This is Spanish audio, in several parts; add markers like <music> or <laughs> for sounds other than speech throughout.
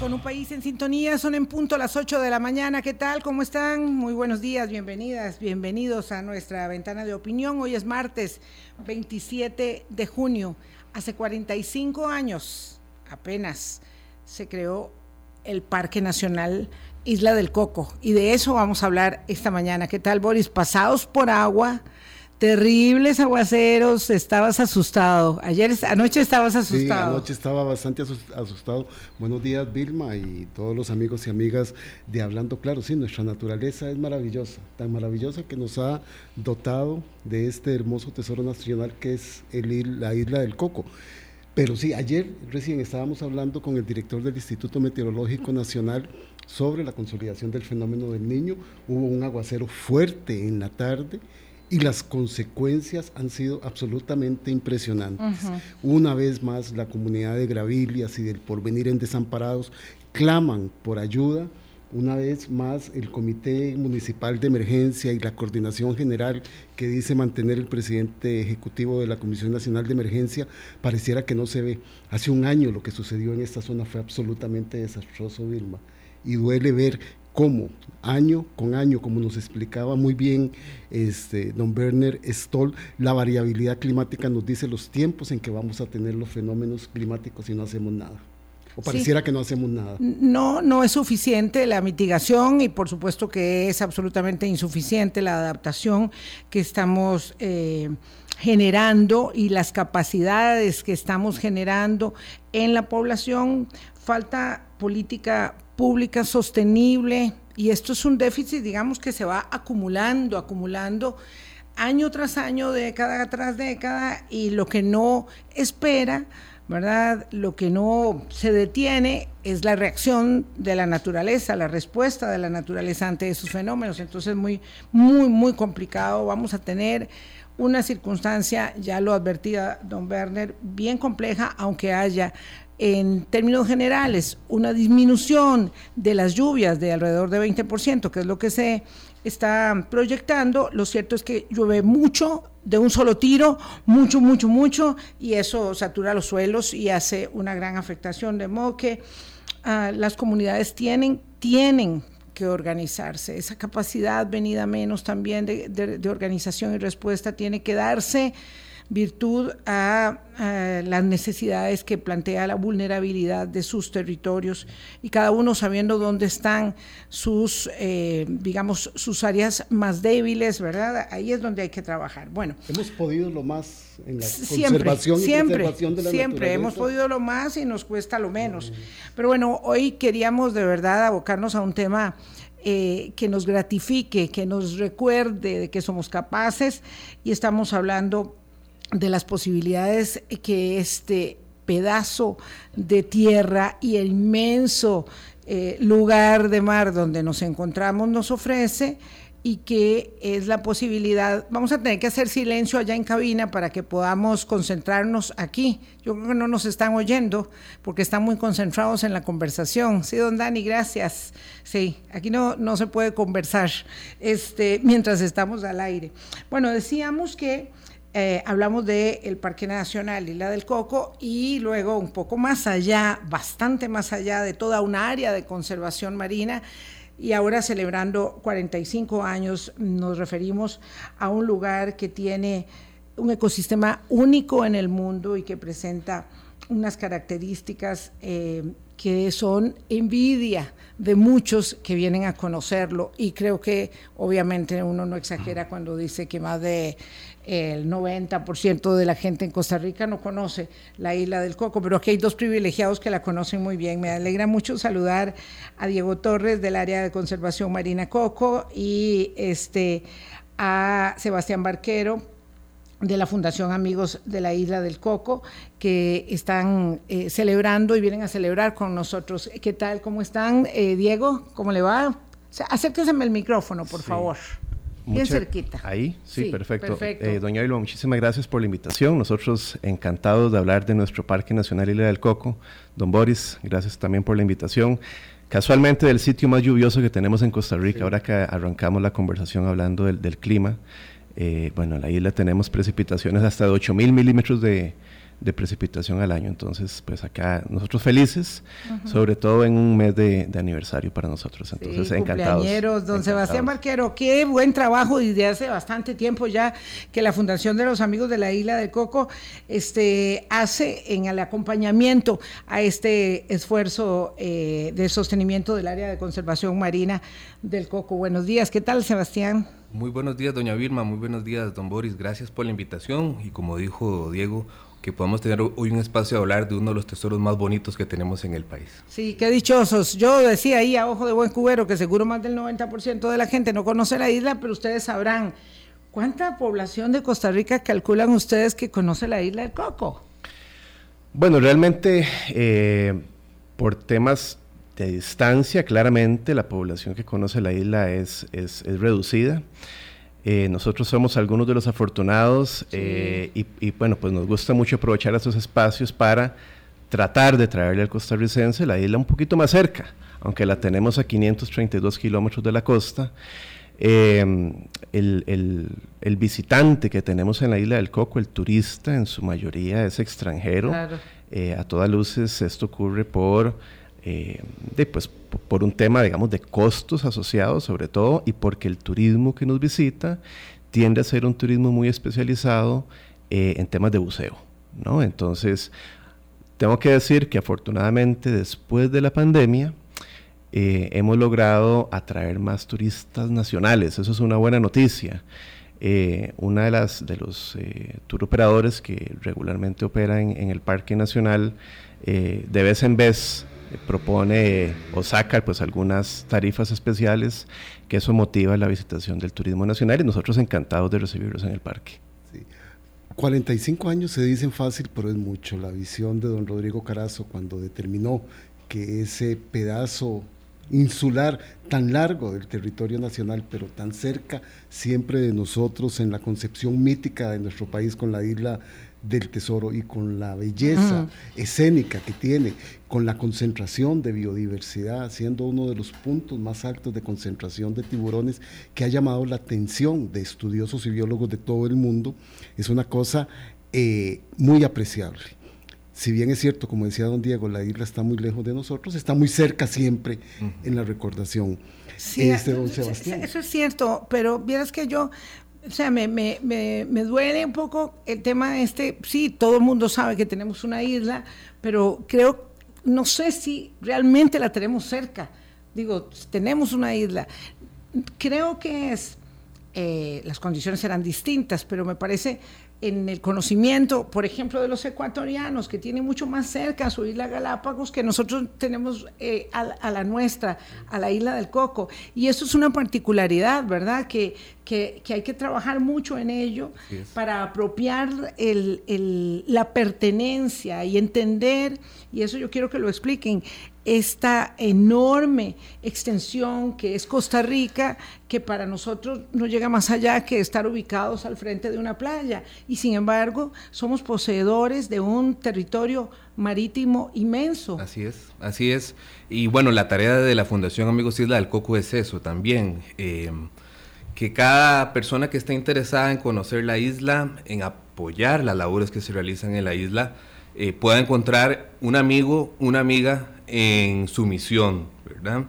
Con un país en sintonía, son en punto las 8 de la mañana. ¿Qué tal? ¿Cómo están? Muy buenos días, bienvenidas, bienvenidos a nuestra ventana de opinión. Hoy es martes 27 de junio. Hace 45 años apenas se creó el Parque Nacional Isla del Coco. Y de eso vamos a hablar esta mañana. ¿Qué tal, Boris? Pasados por agua, terribles aguaceros, estabas asustado. Ayer, anoche estabas asustado. Sí, anoche estaba bastante asustado. Buenos días, Vilma, y todos los amigos y amigas de Hablando Claro. Sí, nuestra naturaleza es maravillosa, tan maravillosa que nos ha dotado de este hermoso tesoro nacional que es el, la isla del Coco. Pero sí, ayer recién estábamos hablando con el director del Instituto Meteorológico Nacional sobre la consolidación del fenómeno del niño. Hubo un aguacero fuerte en la tarde y las consecuencias han sido absolutamente impresionantes. Una vez más, la comunidad de Gravilias y del Porvenir en Desamparados claman por ayuda una vez más el Comité Municipal de Emergencia y la Coordinación General que dice mantener el presidente ejecutivo de la Comisión Nacional de Emergencia, pareciera que no se ve. Hace un año lo que sucedió en esta zona fue absolutamente desastroso, Vilma, y duele ver cómo año con año, como nos explicaba muy bien este, don Werner Stoll, la variabilidad climática nos dice los tiempos en que vamos a tener los fenómenos climáticos y no hacemos nada. O pareciera que no hacemos nada. No, no es suficiente la mitigación y por supuesto que es absolutamente insuficiente la adaptación que estamos eh, generando y las capacidades que estamos generando en la población. Falta política pública sostenible y esto es un déficit, digamos, que se va acumulando, acumulando año tras año, década tras década y lo que no espera ¿verdad? Lo que no se detiene es la reacción de la naturaleza, la respuesta de la naturaleza ante esos fenómenos. Entonces, muy, muy, muy complicado. Vamos a tener una circunstancia, ya lo advertía don Werner, bien compleja, aunque haya en términos generales una disminución de las lluvias de alrededor de 20%, que es lo que se está proyectando. Lo cierto es que llueve mucho de un solo tiro, mucho, mucho, mucho, y eso satura los suelos y hace una gran afectación. De modo que ah, las comunidades tienen, tienen que organizarse. Esa capacidad venida menos también de organización y respuesta tiene que darse virtud a, las necesidades que plantea la vulnerabilidad de sus territorios y cada uno sabiendo dónde están sus, eh, digamos, sus áreas más débiles, ¿verdad? Ahí es donde hay que trabajar. Bueno. Hemos podido lo más en la conservación y preservación de la Siempre, hemos podido lo más y nos cuesta lo menos. Pero bueno, hoy queríamos de verdad abocarnos a un tema eh, que nos gratifique, que nos recuerde de que somos capaces y estamos hablando de las posibilidades que este pedazo de tierra y el inmenso eh, lugar de mar donde nos encontramos nos ofrece y que es la posibilidad, vamos a tener que hacer silencio allá en cabina para que podamos concentrarnos aquí. Yo creo que no nos están oyendo porque están muy concentrados en la conversación. Sí, don Dani, gracias. Sí, aquí no, no se puede conversar este, mientras estamos al aire. Bueno, decíamos que eh, hablamos del Parque Nacional Isla del Coco y luego un poco más allá, bastante más allá de toda una área de conservación marina. Y ahora celebrando 45 años nos referimos a un lugar que tiene un ecosistema único en el mundo y que presenta unas características eh, que son envidia de muchos que vienen a conocerlo y creo que obviamente uno no exagera cuando dice que más de el 90% de la gente en Costa Rica no conoce la isla del Coco, pero aquí hay dos privilegiados que la conocen muy bien. Me alegra mucho saludar a Diego Torres del área de conservación marina Coco y este a Sebastián Barquero de la Fundación Amigos de la Isla del Coco, que están eh, celebrando y vienen a celebrar con nosotros. ¿Qué tal? ¿Cómo están? Eh, Diego, ¿cómo le va? Acérquese el micrófono, por favor. Bien cerquita. Ahí, sí, perfecto. Eh, doña Ilva, muchísimas gracias por la invitación. Nosotros encantados de hablar de nuestro Parque Nacional Isla del Coco. Don Boris, gracias también por la invitación. Casualmente del sitio más lluvioso que tenemos en Costa Rica, ahora que arrancamos la conversación hablando del, clima, eh, bueno, en la isla tenemos precipitaciones hasta de 8 mil milímetros de, de precipitación al año. Entonces, pues acá nosotros felices, sobre todo en un mes de, aniversario para nosotros. Entonces, sí, encantados. Don Sebastián Barquero, qué buen trabajo desde hace bastante tiempo ya que la Fundación de los Amigos de la Isla del Coco este, hace en el acompañamiento a este esfuerzo eh, de sostenimiento del área de conservación marina del Coco. Buenos días, ¿qué tal, Sebastián? Muy buenos días, doña Vilma, muy buenos días, don Boris. Gracias por la invitación y como dijo Diego, que podamos tener hoy un espacio de hablar de uno de los tesoros más bonitos que tenemos en el país. Sí, qué dichosos. Yo decía ahí a ojo de buen cubero que seguro más del 90% de la gente no conoce la isla, pero ustedes sabrán cuánta población de Costa Rica calculan ustedes que conoce la isla del Coco. Bueno, realmente eh, por temas de distancia, claramente la población que conoce la isla es, es, es reducida. Eh, nosotros somos algunos de los afortunados eh, y, bueno, pues nos gusta mucho aprovechar esos espacios para tratar de traerle al costarricense la isla un poquito más cerca, aunque la tenemos a 532 kilómetros de la costa. Em, el, el, visitante que tenemos en la isla del Coco, el turista, en su mayoría es extranjero. Eh, a todas luces esto ocurre por eh, pues, por un tema, digamos, de costos asociados sobre todo y porque el turismo que nos visita tiende a ser un turismo muy especializado eh, en temas de buceo, ¿no? Entonces, tengo que decir que afortunadamente después de la pandemia eh, hemos logrado atraer más turistas nacionales, eso es una buena noticia. una de las de los tour operadores que regularmente opera en el Parque Nacional de vez en vez propone o saca pues algunas tarifas especiales que eso motiva la visitación del turismo nacional y nosotros encantados de recibirlos en el parque. 45 años se dicen fácil, pero es mucho. La visión de don Rodrigo Carazo cuando determinó que ese pedazo insular tan largo del territorio nacional, pero tan cerca siempre de nosotros en la concepción mítica de nuestro país con la isla del tesoro y con la belleza escénica que tiene, con la concentración de biodiversidad, siendo uno de los puntos más altos de concentración de tiburones que ha llamado la atención de estudiosos y biólogos de todo el mundo, es una cosa eh, muy apreciable. Si bien es cierto, como decía don Diego, la isla está muy lejos de nosotros, está muy cerca siempre en la recordación. Sí, este, don Sebastián. Eso es cierto, pero vieras que yo o sea, me, me, me, me, duele un poco el tema este, sí, todo el mundo sabe que tenemos una isla, pero creo, no sé si realmente la tenemos cerca. Digo, tenemos una isla. Creo que es, eh, las condiciones serán distintas, pero me parece en el conocimiento, por ejemplo, de los ecuatorianos, que tienen mucho más cerca a su isla Galápagos que nosotros tenemos eh, a, la nuestra, a la isla del Coco. Y eso es una particularidad, ¿verdad? Que, que, hay que trabajar mucho en ello para apropiar el, la pertenencia y entender, y eso yo quiero que lo expliquen, esta enorme extensión que es Costa Rica, que para nosotros no llega más allá que estar ubicados al frente de una playa. Y sin embargo, somos poseedores de un territorio marítimo inmenso. Así es, así es. Y bueno, la tarea de la Fundación Amigos Isla del Coco es eso también. Eh, que cada persona que esté interesada en conocer la isla, en apoyar las labores que se realizan en la isla, eh, pueda encontrar un amigo, una amiga en su misión, ¿verdad?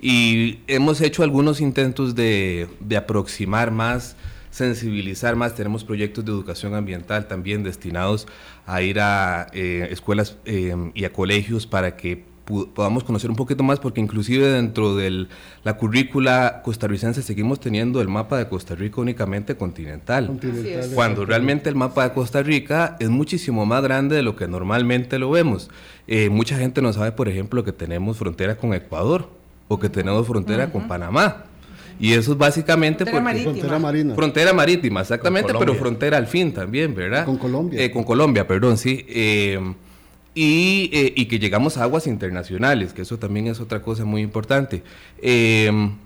Y hemos hecho algunos intentos de, aproximar más, sensibilizar más. Tenemos proyectos de educación ambiental también destinados a ir a eh, escuelas eh, y a colegios para que podamos conocer un poquito más, porque inclusive dentro de la currícula costarricense seguimos teniendo el mapa de Costa Rica únicamente continental, cuando realmente el mapa de Costa Rica es muchísimo más grande de lo que normalmente lo vemos. Eh, mucha gente no sabe, por ejemplo, que tenemos frontera con Ecuador o que tenemos frontera con Panamá. Y eso es básicamente frontera marítima. Frontera marítima. Frontera marítima, exactamente, pero frontera al fin también, ¿verdad? Con Colombia. Eh, con Colombia, perdón, sí. Eh, eh, y, que llegamos a aguas internacionales, que eso también es otra cosa muy importante. Em,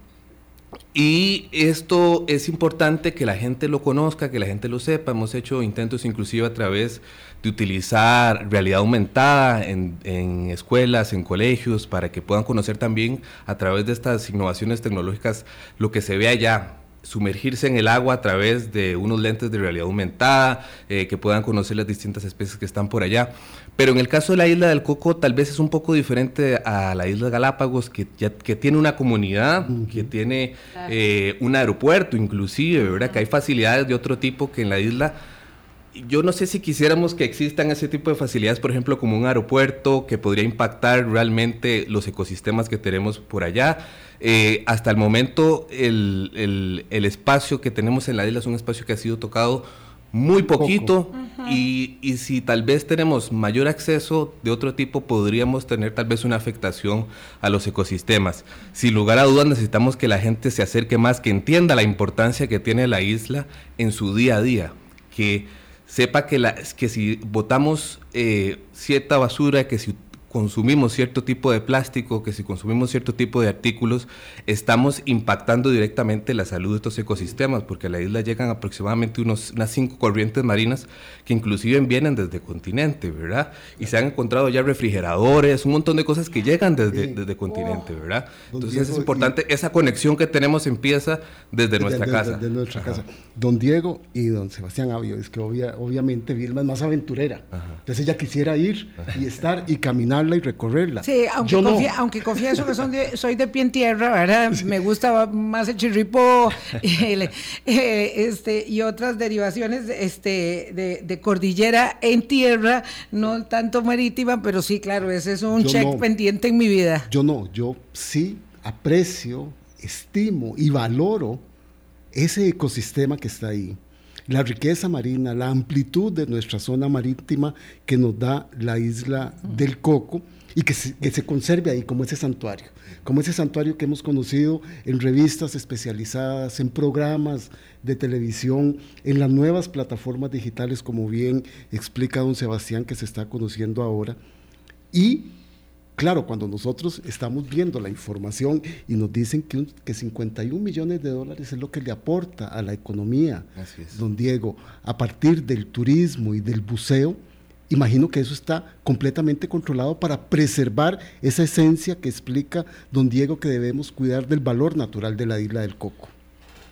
y esto es importante que la gente lo conozca, que la gente lo sepa. Hemos hecho intentos inclusive a través de utilizar realidad aumentada en, en, escuelas, en colegios, para que puedan conocer también a través de estas innovaciones tecnológicas lo que se ve allá, sumergirse en el agua a través de unos lentes de realidad aumentada, eh, que puedan conocer las distintas especies que están por allá. Pero en el caso de la isla del Coco tal vez es un poco diferente a la isla de Galápagos, que, ya, que tiene una comunidad, que tiene eh, un aeropuerto inclusive, ¿verdad? Que hay facilidades de otro tipo que en la isla yo no sé si quisiéramos que existan ese tipo de facilidades, por ejemplo, como un aeropuerto que podría impactar realmente los ecosistemas que tenemos por allá. Eh, hasta el momento, el, espacio que tenemos en la isla es un espacio que ha sido tocado muy poquito y, y, si tal vez tenemos mayor acceso de otro tipo, podríamos tener tal vez una afectación a los ecosistemas. Sin lugar a dudas, necesitamos que la gente se acerque más, que entienda la importancia que tiene la isla en su día a día, que sepa que, la, que si botamos eh, cierta basura, que si consumimos cierto tipo de plástico, que si consumimos cierto tipo de artículos, estamos impactando directamente la salud de estos ecosistemas, porque a la isla llegan aproximadamente unos, unas cinco corrientes marinas que inclusive vienen desde el continente, ¿verdad? Y se han encontrado ya refrigeradores, un montón de cosas que llegan desde, desde continente, ¿verdad? Entonces es importante, esa conexión que tenemos empieza desde, nuestra casa. Desde nuestra casa. Don Diego y don Sebastián Avio, es que obviamente Vilma es más aventurera, entonces ella quisiera ir y estar y caminar y recorrerla. Sí, aunque, confieso que <laughs> soy de pie en tierra, ¿verdad? Me gusta más el chirripo <laughs> eh, este, y otras derivaciones este, de, cordillera en tierra, no tanto marítima, pero sí, claro, ese es un check pendiente en mi vida. Yo no, yo sí aprecio, estimo y valoro ese ecosistema que está ahí la riqueza marina, la amplitud de nuestra zona marítima que nos da la isla del Coco y que se, que se, conserve ahí como ese santuario, como ese santuario que hemos conocido en revistas especializadas, en programas de televisión, en las nuevas plataformas digitales, como bien explica don Sebastián, que se está conociendo ahora, y Claro, cuando nosotros estamos viendo la información y nos dicen que, que 51 millones de dólares es lo que le aporta a la economía, don Diego, a partir del turismo y del buceo, imagino que eso está completamente controlado para preservar esa esencia que explica don Diego que debemos cuidar del valor natural de la isla del Coco.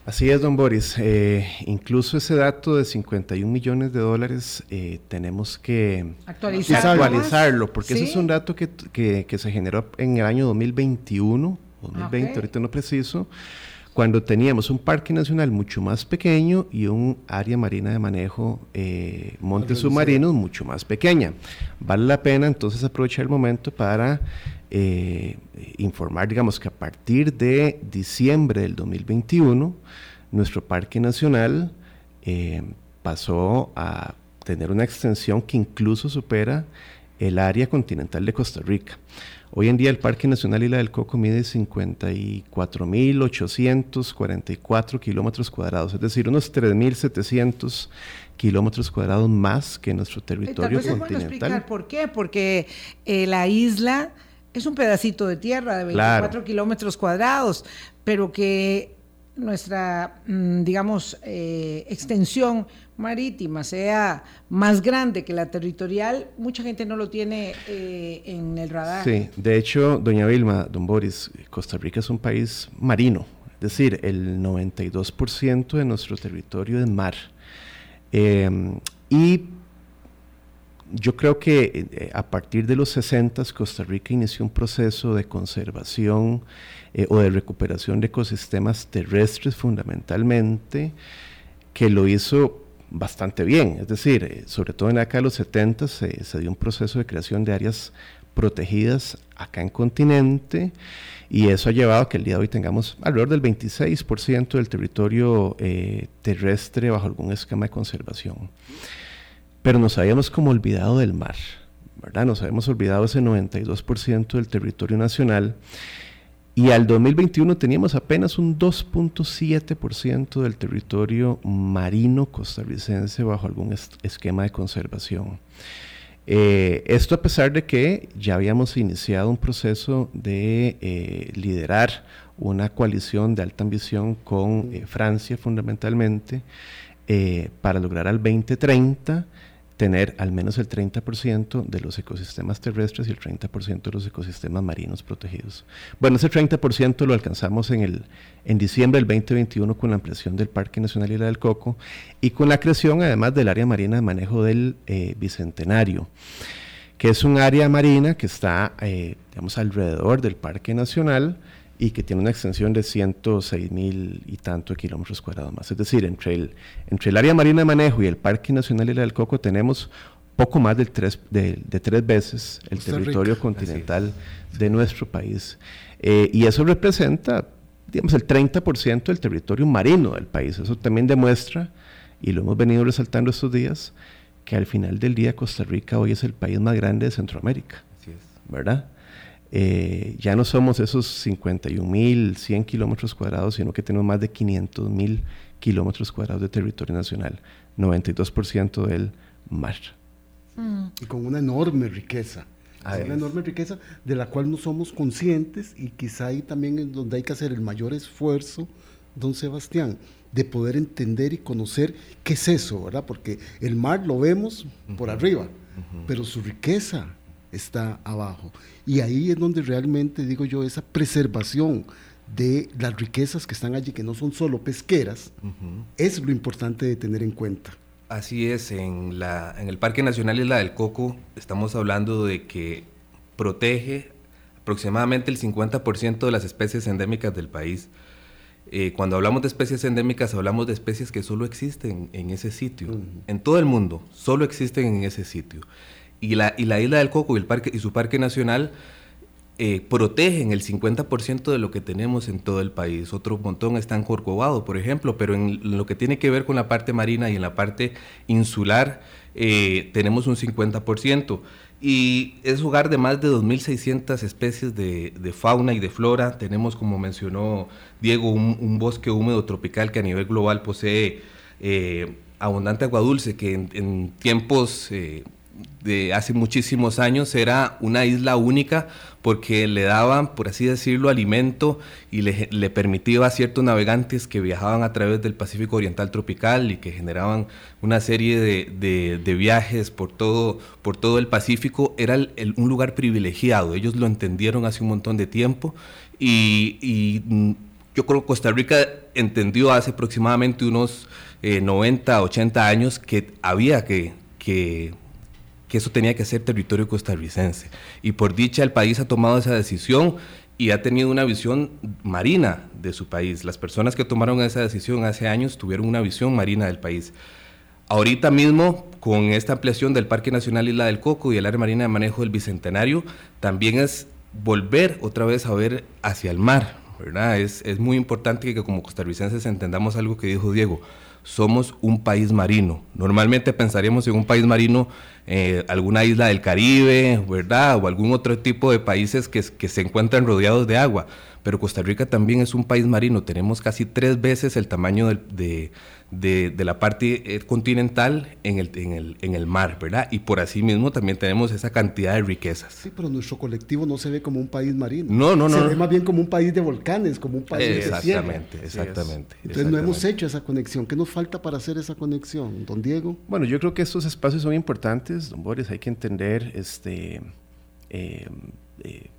Así es, don Boris. Eh, incluso ese dato de 51 millones de dólares eh, tenemos que actualizarlo, porque ese es un dato que, se generó en el año 2021, 2020, ahorita no preciso, cuando teníamos un parque nacional mucho más pequeño y un área marina de manejo, eh, montes submarinos, mucho más pequeña. Vale la pena entonces aprovechar el momento para eh, informar, digamos, que a partir de diciembre del 2021, nuestro Parque Nacional eh, pasó a tener una extensión que incluso supera el área continental de Costa Rica. Hoy en día el Parque Nacional Isla del Coco mide 54.844 kilómetros cuadrados, es decir, unos 3.700 kilómetros cuadrados más que nuestro territorio continental. explicar por qué, porque eh, la isla es un pedacito de tierra de 24 kilómetros cuadrados, pero que nuestra, mm, digamos, eh, extensión marítima sea más grande que la territorial, mucha gente no lo tiene eh, en el radar. Sí, de hecho, doña Vilma, don Boris, Costa Rica es un país marino, es decir, el 92% de nuestro territorio es mar. Eh, y yo creo que eh, a partir de los 60 Costa Rica inició un proceso de conservación eh, o de recuperación de ecosistemas terrestres fundamentalmente, que lo hizo bastante bien. Es decir, eh, sobre todo en la década de los 70 se, se, dio un proceso de creación de áreas protegidas acá en continente y eso ha llevado a que el día de hoy tengamos alrededor del 26% del territorio terrestre bajo algún esquema de conservación pero nos habíamos como olvidado del mar, ¿verdad? Nos habíamos olvidado ese 92% del territorio nacional y al 2021 teníamos apenas un 2.7% del territorio marino costarricense bajo algún esquema de conservación. Eh, esto a pesar de que ya habíamos iniciado un proceso de eh, liderar una coalición de alta ambición con eh, Francia fundamentalmente para lograr al 2030 tener al menos el 30% de los ecosistemas terrestres y el 30% de los ecosistemas marinos protegidos. Bueno, ese 30% lo alcanzamos en, el, en diciembre del 2021 con la ampliación del Parque Nacional Isla del Coco y con la creación además del área marina de manejo del eh, Bicentenario, que es un área marina que está, eh, digamos, alrededor del Parque Nacional y que tiene una extensión de 106 mil y tanto kilómetros cuadrados más. Es decir, entre el, entre el área marina de manejo y el Parque Nacional Isla del Coco tenemos poco más de tres, de, tres veces el territorio continental de nuestro país. Eh, y eso representa, digamos, el 30% del territorio marino del país. Eso también demuestra, y lo hemos venido resaltando estos días, que al final del día Costa Rica hoy es el país más grande de Centroamérica. Así es. ¿Verdad? Eh, ya no somos esos 51.100 kilómetros cuadrados, sino que tenemos más de 500.000 kilómetros cuadrados de territorio nacional, 92% del mar. Y con una enorme riqueza. una enorme riqueza de la cual no somos conscientes y quizá ahí también es donde hay que hacer el mayor esfuerzo, don Sebastián, de poder entender y conocer qué es eso, ¿verdad? Porque el mar lo vemos por arriba, pero su riqueza, está abajo. Y ahí es donde realmente, digo yo, esa preservación de las riquezas que están allí, que no son solo pesqueras, es lo importante de tener en cuenta. Así es, en, la, en el Parque Nacional Isla del Coco estamos hablando de que protege aproximadamente el 50% de las especies endémicas del país. Eh, cuando hablamos de especies endémicas, hablamos de especies que solo existen en ese sitio. En todo el mundo, solo existen en ese sitio y la, y la isla del Coco y, el parque, y su parque nacional eh, protegen el 50% de lo que tenemos en todo el país. Otro montón está en Corcovado, por ejemplo, pero en lo que tiene que ver con la parte marina y en la parte insular eh, tenemos un 50%. Y es hogar de más de 2.600 especies de, fauna y de flora. Tenemos, como mencionó Diego, un, bosque húmedo tropical que a nivel global posee eh, abundante agua dulce, que en, tiempos de hace muchísimos años era una isla única porque le daban, por así decirlo, alimento y le, permitía a ciertos navegantes que viajaban a través del Pacífico Oriental Tropical y que generaban una serie de, viajes por todo, por todo el Pacífico, era un lugar privilegiado. Ellos lo entendieron hace un montón de tiempo y, mm, yo creo que Costa Rica entendió hace aproximadamente unos 90, eh, 80 años que había que, que que eso tenía que ser territorio costarricense. Y por dicha el país ha tomado esa decisión y ha tenido una visión marina de su país. Las personas que tomaron esa decisión hace años tuvieron una visión marina del país. Ahorita mismo, con esta ampliación del Parque Nacional Isla del Coco y el área marina de manejo del Bicentenario, también es volver otra vez a ver hacia el mar. ¿verdad? Es, es muy importante que como costarricenses entendamos algo que dijo Diego somos un país marino. Normalmente pensaríamos en un país marino, eh, alguna isla del Caribe, ¿verdad? O algún otro tipo de países que, que se encuentran rodeados de agua. Pero Costa Rica también es un país marino. Tenemos casi tres veces el tamaño de, de, la parte eh, continental en el, en, el, en el mar, ¿verdad? Y por así mismo también tenemos esa cantidad de riquezas. Sí, pero nuestro colectivo no se ve como un país marino. No, no, no. Se ve más bien como un país de volcanes, como un país de Exactamente, exactamente. Entonces no hemos hecho esa conexión. ¿Qué nos falta para hacer esa conexión, don Diego? Bueno, yo creo que estos espacios son importantes, don Boris. Hay que entender este... Eh, eh,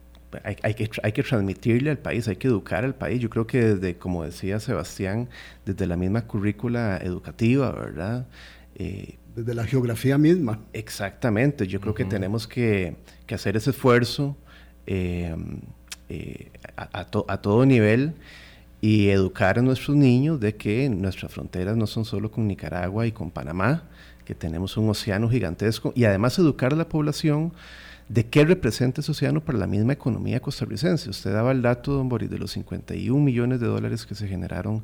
hay, que, hay que transmitirle al país, hay que educar al país. Yo creo que desde, como decía Sebastián, desde la misma currícula educativa, ¿verdad? Eh, desde la geografía misma. Exactamente, yo creo que tenemos que, que, hacer ese esfuerzo eh, eh, a, a, todo nivel y educar a nuestros niños de que nuestras fronteras no son solo con Nicaragua y con Panamá, que tenemos un océano gigantesco, y además educar a la población de qué representa ese océano para la misma economía costarricense. Usted daba el dato, don Boris, de los 51 millones de dólares que se generaron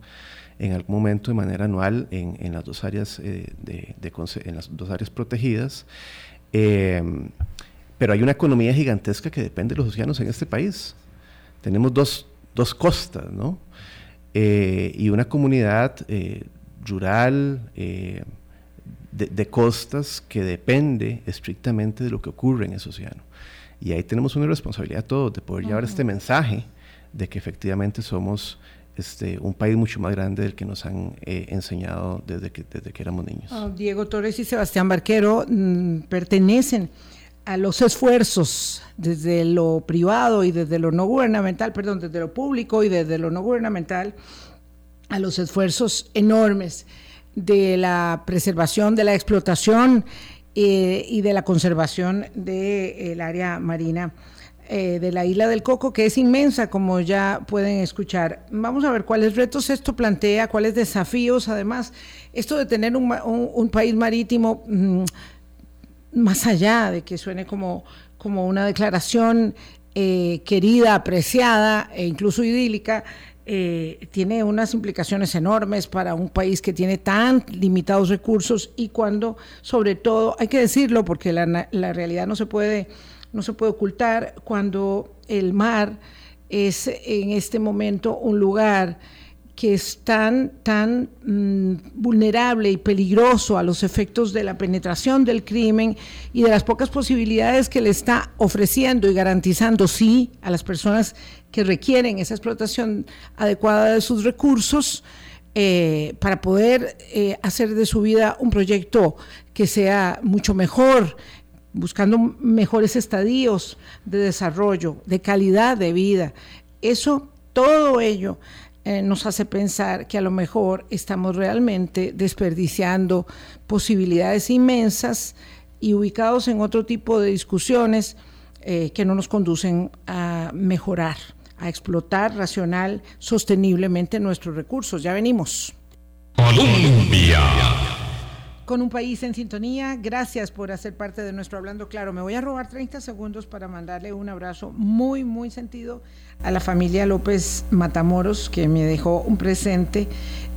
en algún momento de manera anual en, las, dos áreas, eh, de, en las dos áreas protegidas. Em, pero hay una economía gigantesca que depende de los océanos en este país. Tenemos dos, dos costas, ¿no? Eh, y una comunidad eh, rural, de, costas que depende estrictamente de lo que ocurre en ese océano. Y ahí tenemos una responsabilidad todos de poder llevar este mensaje de que efectivamente somos este, un país mucho más grande del que nos han eh, enseñado desde que, desde que éramos niños. Ah, Diego Torres y Sebastián Barquero mm, pertenecen a los esfuerzos desde lo privado y desde lo no gubernamental, perdón, desde lo público y desde lo no gubernamental, a los esfuerzos enormes de la preservación, de la explotación eh, y de la conservación del área marina eh, de la isla del Coco, que es inmensa, como ya pueden escuchar. Vamos a ver cuáles retos esto plantea, cuáles desafíos, además, esto de tener un, país marítimo mm, más allá de que suene como, como una declaración eh, querida, apreciada e incluso idílica, eh, tiene unas implicaciones enormes para un país que tiene tan limitados recursos y cuando, sobre todo, hay que decirlo porque la, la realidad no se puede no se puede ocultar cuando el mar es en este momento un lugar que es tan, tan mm, vulnerable y peligroso a los efectos de la penetración del crimen y de las pocas posibilidades que le está ofreciendo y garantizando, sí, a las personas que requieren esa explotación adecuada de sus recursos eh, para poder eh, hacer de su vida un proyecto que sea mucho mejor, buscando mejores estadios de desarrollo, de calidad de vida. Eso, todo ello eh, nos hace pensar que a lo mejor estamos realmente desperdiciando posibilidades inmensas y ubicados en otro tipo de discusiones que no nos conducen a mejorar, a explotar racional, sosteniblemente nuestros recursos. Ya venimos. Colombia con un país en sintonía. Gracias por hacer parte de nuestro Hablando Claro. Me voy a robar 30 segundos para mandarle un abrazo muy, muy sentido a la familia López Matamoros, que me dejó un presente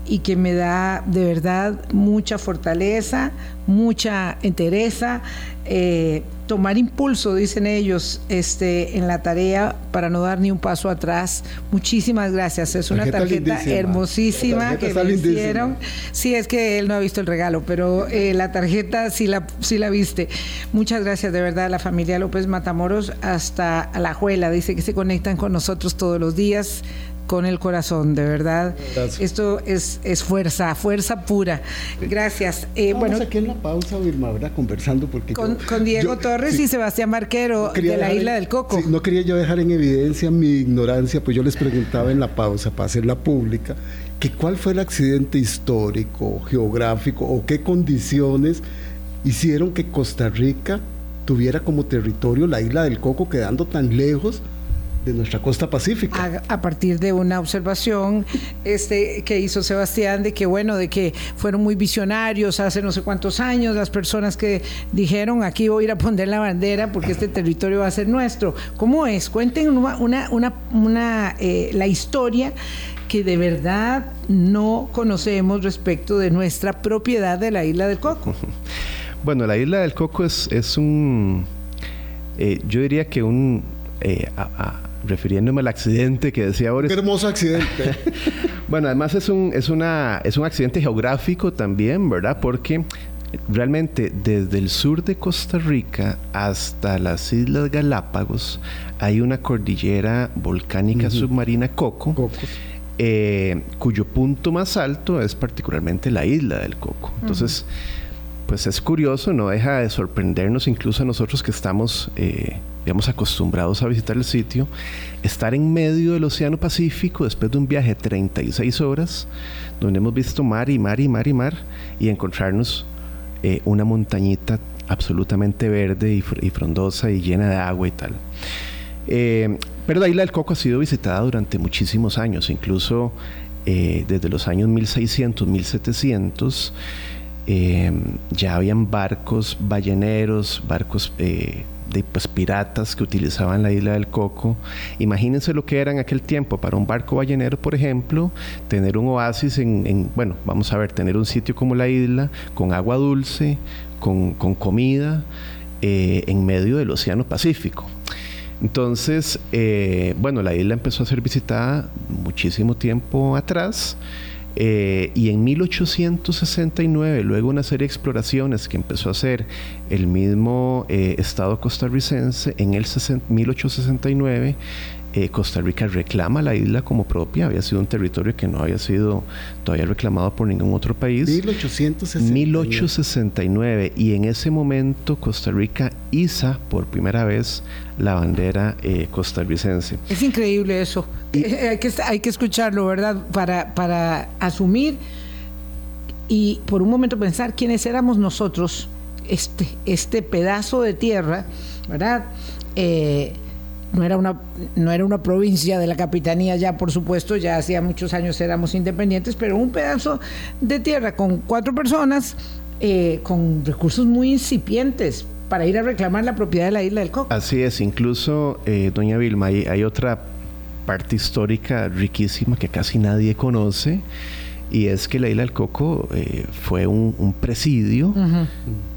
y que me da de verdad mucha fortaleza, mucha entereza, eh, tomar impulso, dicen ellos, este, en la tarea para no dar ni un paso atrás. Muchísimas gracias. Es una tarjeta, hermosísima que me hicieron. Sí, es que él no ha visto el regalo, pero eh, la tarjeta sí la, sí la viste. Muchas gracias de verdad a la familia López Matamoros hasta la Juela. Dice que se conectan con nosotros todos los días con el corazón, de verdad. Esto es, es fuerza, fuerza pura. Gracias. Eh, bueno, aquí en la pausa, Vilma, ¿verdad? Conversando porque... Con, Diego Torres y Sebastián Marquero de la Isla del Coco. no quería yo dejar en evidencia mi ignorancia, pues yo les preguntaba en la pausa para hacerla pública, que cuál fue el accidente histórico, geográfico o qué condiciones hicieron que Costa Rica tuviera como territorio la Isla del Coco quedando tan lejos de nuestra costa pacífica. A, partir de una observación este, que hizo Sebastián de que, bueno, de que fueron muy visionarios hace no sé cuántos años las personas que dijeron aquí voy a ir a poner la bandera porque este territorio va a ser nuestro. ¿Cómo es? Cuenten una, una, una, eh, la historia que de verdad no conocemos respecto de nuestra propiedad de la isla del Coco. <laughs> Bueno, la isla del Coco es, es un, eh, yo diría que un, eh, refiriéndome al accidente que decía ahora. Qué hermoso accidente. <laughs> bueno, además es un, es, una, es un accidente geográfico también, ¿verdad? Porque realmente desde el sur de Costa Rica hasta las Islas Galápagos hay una cordillera volcánica submarina Coco. Eh, cuyo punto más alto es particularmente la isla del Coco. Entonces, pues es curioso, no deja de sorprendernos incluso a nosotros que estamos eh, digamos, acostumbrados a visitar el sitio, estar en medio del Océano Pacífico después de un viaje de 36 horas, donde hemos visto mar y mar y mar y mar, y encontrarnos eh, una montañita absolutamente verde y, frondosa y llena de agua y tal. Eh, pero la isla del Coco ha sido visitada durante muchísimos años, incluso eh, desde los años 1600, 1700. ya habían barcos balleneros, barcos de pues, piratas que utilizaban la isla del Coco. Imagínense lo que era en aquel tiempo para un barco ballenero, por ejemplo, tener un oasis en, bueno, vamos a ver, tener un sitio como la isla, con agua dulce, con, comida, eh, en medio del Océano Pacífico. Entonces, eh, bueno, la isla empezó a ser visitada muchísimo tiempo atrás. Eh, y en 1869, luego una serie de exploraciones que empezó a hacer el mismo eh, Estado costarricense, en el 1869 eh, Costa Rica reclama la isla como propia, había sido un territorio que no había sido todavía reclamado por ningún otro país. 1869. 1869 y en ese momento Costa Rica iza por primera vez la bandera eh, costarricense. Es increíble eso, eh, hay, que, hay que escucharlo, ¿verdad? Para, para asumir y por un momento pensar quiénes éramos nosotros, este, este pedazo de tierra, ¿verdad? Eh, no era, una, no era una provincia de la capitanía ya, por supuesto, ya hacía muchos años éramos independientes, pero un pedazo de tierra con cuatro personas, eh, con recursos muy incipientes para ir a reclamar la propiedad de la isla del Coco. Así es, incluso, eh, doña Vilma, hay, otra parte histórica riquísima que casi nadie conoce, y es que la isla del Coco eh, fue un, presidio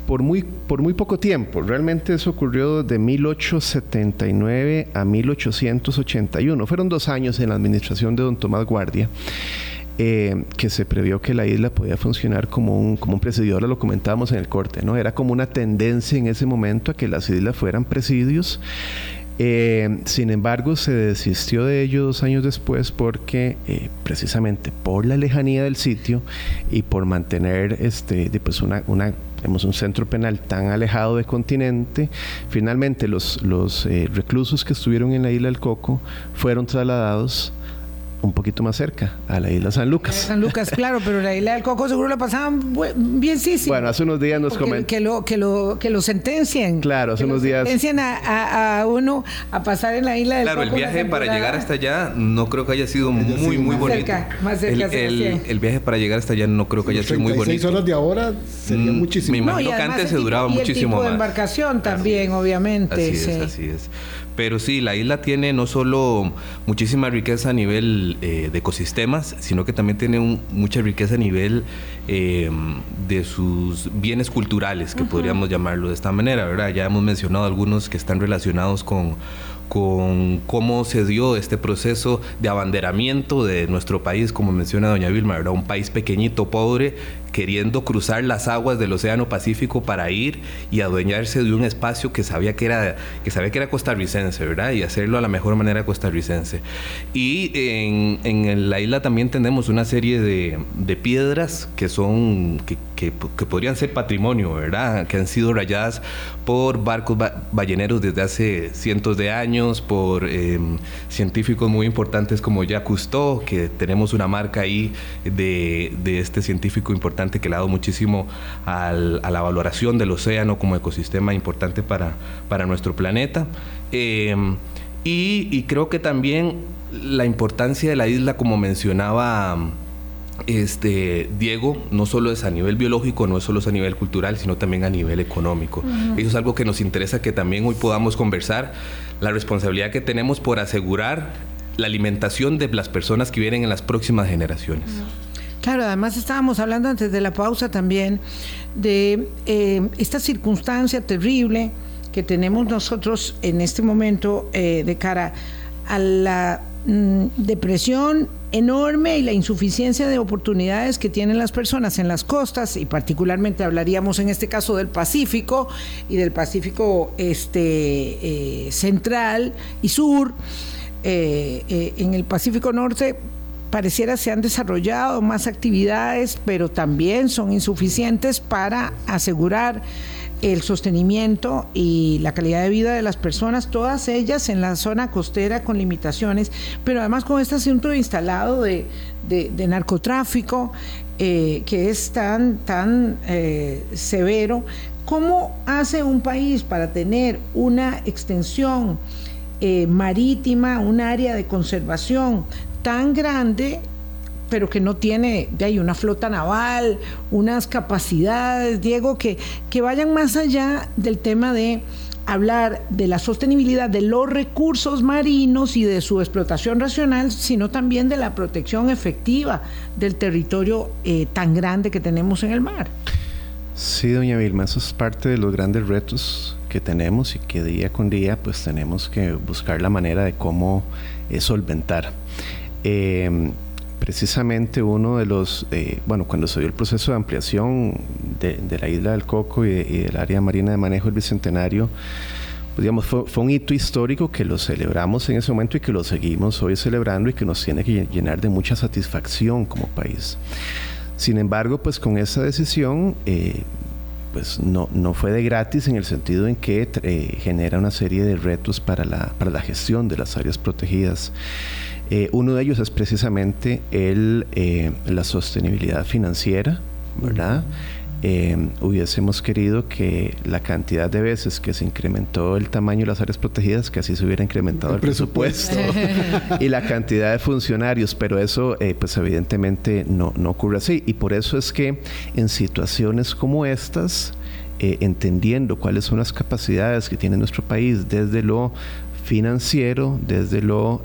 por muy, por muy poco tiempo. Realmente eso ocurrió de 1879 a 1881. Fueron dos años en la administración de don Tomás Guardia. Eh, que se previó que la isla podía funcionar como un, como un presidio. Ahora lo comentábamos en el corte, ¿no? Era como una tendencia en ese momento a que las islas fueran presidios. Eh, sin embargo, se desistió de ello dos años después porque eh, precisamente por la lejanía del sitio y por mantener este, pues una, un centro penal tan alejado del continente, finalmente los, los eh, reclusos que estuvieron en la isla del Coco fueron trasladados un poquito más cerca, a la isla San Lucas. San Lucas, claro, pero la isla del Coco seguro la pasaban bien sí, sí. Bueno, hace unos días nos comentaron. Que lo, que, lo, que lo sentencien. Claro, hace unos días. Sentencien a, a, uno a pasar en la isla del Coco. Claro, el viaje para llegar hasta allá no creo que haya sido muy, muy, muy bonito. Cerca, más cerca, el, el, el, viaje para llegar hasta allá no creo que haya sido muy bonito. horas de ahora sería mm, muchísimo. Me imagino que antes se duraba y muchísimo el tipo más. de embarcación también, obviamente. Así es, así es. Pero sí, la isla tiene no solo muchísima riqueza a nivel eh, de ecosistemas, sino que también tiene mucha riqueza a nivel eh, de sus bienes culturales, que podríamos llamarlo de esta manera, ¿verdad? Ya hemos mencionado algunos que están relacionados con con cómo se dio este proceso de abanderamiento de nuestro país, como menciona doña Vilma, ¿verdad? un país pequeñito, pobre, queriendo cruzar las aguas del Océano Pacífico para ir y adueñarse de un espacio que sabía que era, que sabía que era costarricense, ¿verdad? Y hacerlo a la mejor manera costarricense. Y en, en la isla también tenemos una serie de, de piedras que son, que, que, podrían ser patrimonio, ¿verdad? Que han sido rayadas por barcos balleneros desde hace cientos de años, por em, científicos muy importantes como Jacques Cousteau, que tenemos una marca ahí de, de este científico importante que le ha dado muchísimo a la valoración del océano como ecosistema importante para, para nuestro planeta. Eh, y, creo que también la importancia de la isla, como mencionaba este, Diego, no solo es a nivel biológico, no es solo a nivel cultural, sino también a nivel económico. Eso es algo que nos interesa que también hoy podamos conversar, la responsabilidad que tenemos por asegurar la alimentación de las personas que vienen en las próximas generaciones. Claro, además estábamos hablando antes de la pausa también de eh, esta circunstancia terrible que tenemos nosotros en este momento eh, de cara a la mm, depresión enorme y la insuficiencia de oportunidades que tienen las personas en las costas y particularmente hablaríamos en este caso del Pacífico y del Pacífico este eh, central y sur en el Pacífico norte pareciera se han desarrollado más actividades, pero también son insuficientes para asegurar el sostenimiento y la calidad de vida de las personas, todas ellas en la zona costera con limitaciones, pero además con este asunto instalado de, narcotráfico eh, que es tan, tan eh, severo. ¿Cómo hace un país para tener una extensión eh, marítima, un área de conservación tan grande pero que no tiene de ahí una flota naval, unas capacidades, Diego, que, que vayan más allá del tema de hablar de la sostenibilidad de los recursos marinos y de su explotación racional, sino también de la protección efectiva del territorio eh, tan grande que tenemos en el mar. Sí, doña Vilma, eso es parte de los grandes retos que tenemos y que día con día pues tenemos que buscar la manera de cómo solventar. Em, precisamente uno de los, eh, bueno, cuando se dio el proceso de ampliación de, la isla del Coco y, del área marina de manejo del Bicentenario, digamos, fue, un hito histórico que lo celebramos en ese momento y que lo seguimos hoy celebrando y que nos tiene que llenar de mucha satisfacción como país. Sin embargo, pues con esa decisión, eh, pues no, no fue de gratis en el sentido en que eh, genera una serie de retos para la, para la gestión de las áreas protegidas. Eh, uno de ellos es precisamente el, la sostenibilidad financiera, ¿verdad? Eh, hubiésemos querido que la cantidad de veces que se incrementó el tamaño de las áreas protegidas, que así se hubiera incrementado el, presupuesto, <laughs> y la cantidad de funcionarios, pero eso eh, pues evidentemente no, no ocurre así. Y por eso es que en situaciones como estas, eh, entendiendo cuáles son las capacidades que tiene nuestro país desde lo financiero, desde lo,